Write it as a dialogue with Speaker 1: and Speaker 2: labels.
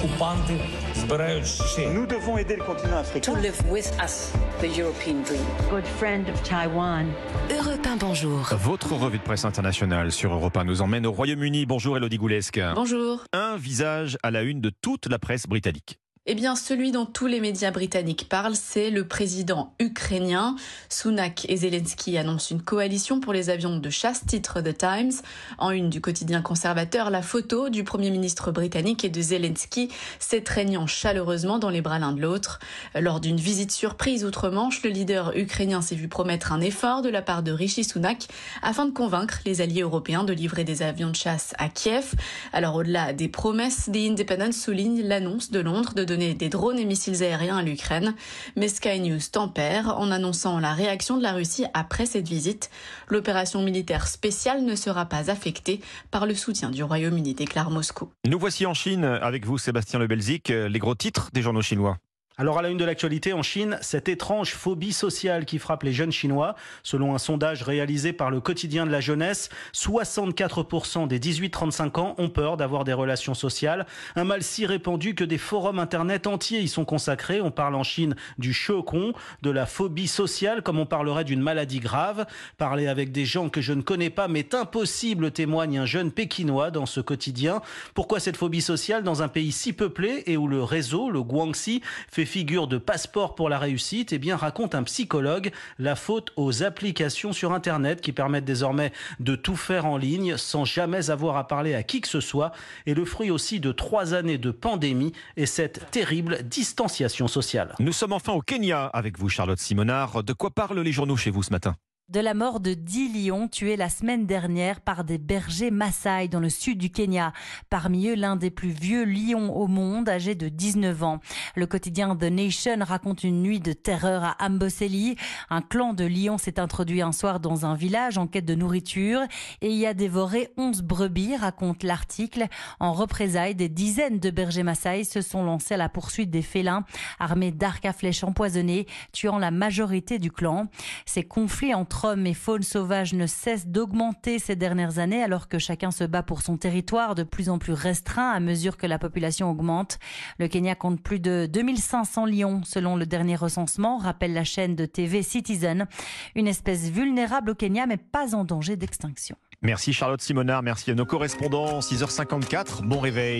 Speaker 1: окупанти збирають ще.
Speaker 2: Nous devons aider le continent africain.
Speaker 3: to live with us the European dream.
Speaker 4: good friend of Taiwan.
Speaker 5: Europe 1, bonjour.
Speaker 6: Votre revue de presse internationale sur Europe 1 nous emmène au Royaume-Uni. Bonjour Elodie Goulesque.
Speaker 7: Bonjour.
Speaker 6: Un visage à la une de toute la presse britannique.
Speaker 7: Eh bien, celui dont tous les médias britanniques parlent, c'est le président ukrainien. Sunak et Zelensky annoncent une coalition pour les avions de chasse, titre The Times. En une du quotidien conservateur, la photo du premier ministre britannique et de Zelensky s'étreignant chaleureusement dans les bras l'un de l'autre. Lors d'une visite surprise outre-Manche, le leader ukrainien s'est vu promettre un effort de la part de Rishi Sunak afin de convaincre les alliés européens de livrer des avions de chasse à Kiev. Alors, au-delà des promesses, The Independent souligne l'annonce de Londres de donner des drones et missiles aériens à l'Ukraine. Mais Sky News tempère en annonçant la réaction de la Russie après cette visite. L'opération militaire spéciale ne sera pas affectée par le soutien du Royaume-Uni, déclare Moscou.
Speaker 6: Nous voici en Chine avec vous Sébastien Le Belzic, les gros titres des journaux chinois.
Speaker 8: Alors à la une de l'actualité en Chine, cette étrange phobie sociale qui frappe les jeunes chinois. Selon un sondage réalisé par le quotidien de la jeunesse, 64% des 18-35 ans ont peur d'avoir des relations sociales. Un mal si répandu que des forums internet entiers y sont consacrés. On parle en Chine du shokong, de la phobie sociale comme on parlerait d'une maladie grave. Parler avec des gens que je ne connais pas m'est impossible, témoigne un jeune pékinois dans ce quotidien. Pourquoi cette phobie sociale dans un pays si peuplé et où le réseau, le Guangxi, fait figure de passeport pour la réussite, eh bien, raconte un psychologue, la faute aux applications sur Internet qui permettent désormais de tout faire en ligne sans jamais avoir à parler à qui que ce soit et le fruit aussi de trois années de pandémie et cette terrible distanciation sociale.
Speaker 6: Nous sommes enfin au Kenya avec vous Charlotte Simonard. De quoi parlent les journaux chez vous ce matin?
Speaker 9: De la mort de 10 lions tués la semaine dernière par des bergers Maasai dans le sud du Kenya. Parmi eux, l'un des plus vieux lions au monde, âgé de 19 ans. Le quotidien The Nation raconte une nuit de terreur à Amboseli. Un clan de lions s'est introduit un soir dans un village en quête de nourriture et y a dévoré 11 brebis, raconte l'article. En représailles, des dizaines de bergers Maasai se sont lancés à la poursuite des félins, armés d'arcs à flèches empoisonnés, tuant la majorité du clan. Ces conflits entre hommes et faune sauvage ne cessent d'augmenter ces dernières années alors que chacun se bat pour son territoire de plus en plus restreint à mesure que la population augmente. Le Kenya compte plus de 2500 lions selon le dernier recensement, rappelle la chaîne de TV Citizen. Une espèce vulnérable au Kenya mais pas en danger d'extinction.
Speaker 6: Merci Charlotte Simonard, merci à nos correspondants. 6h54, bon réveil.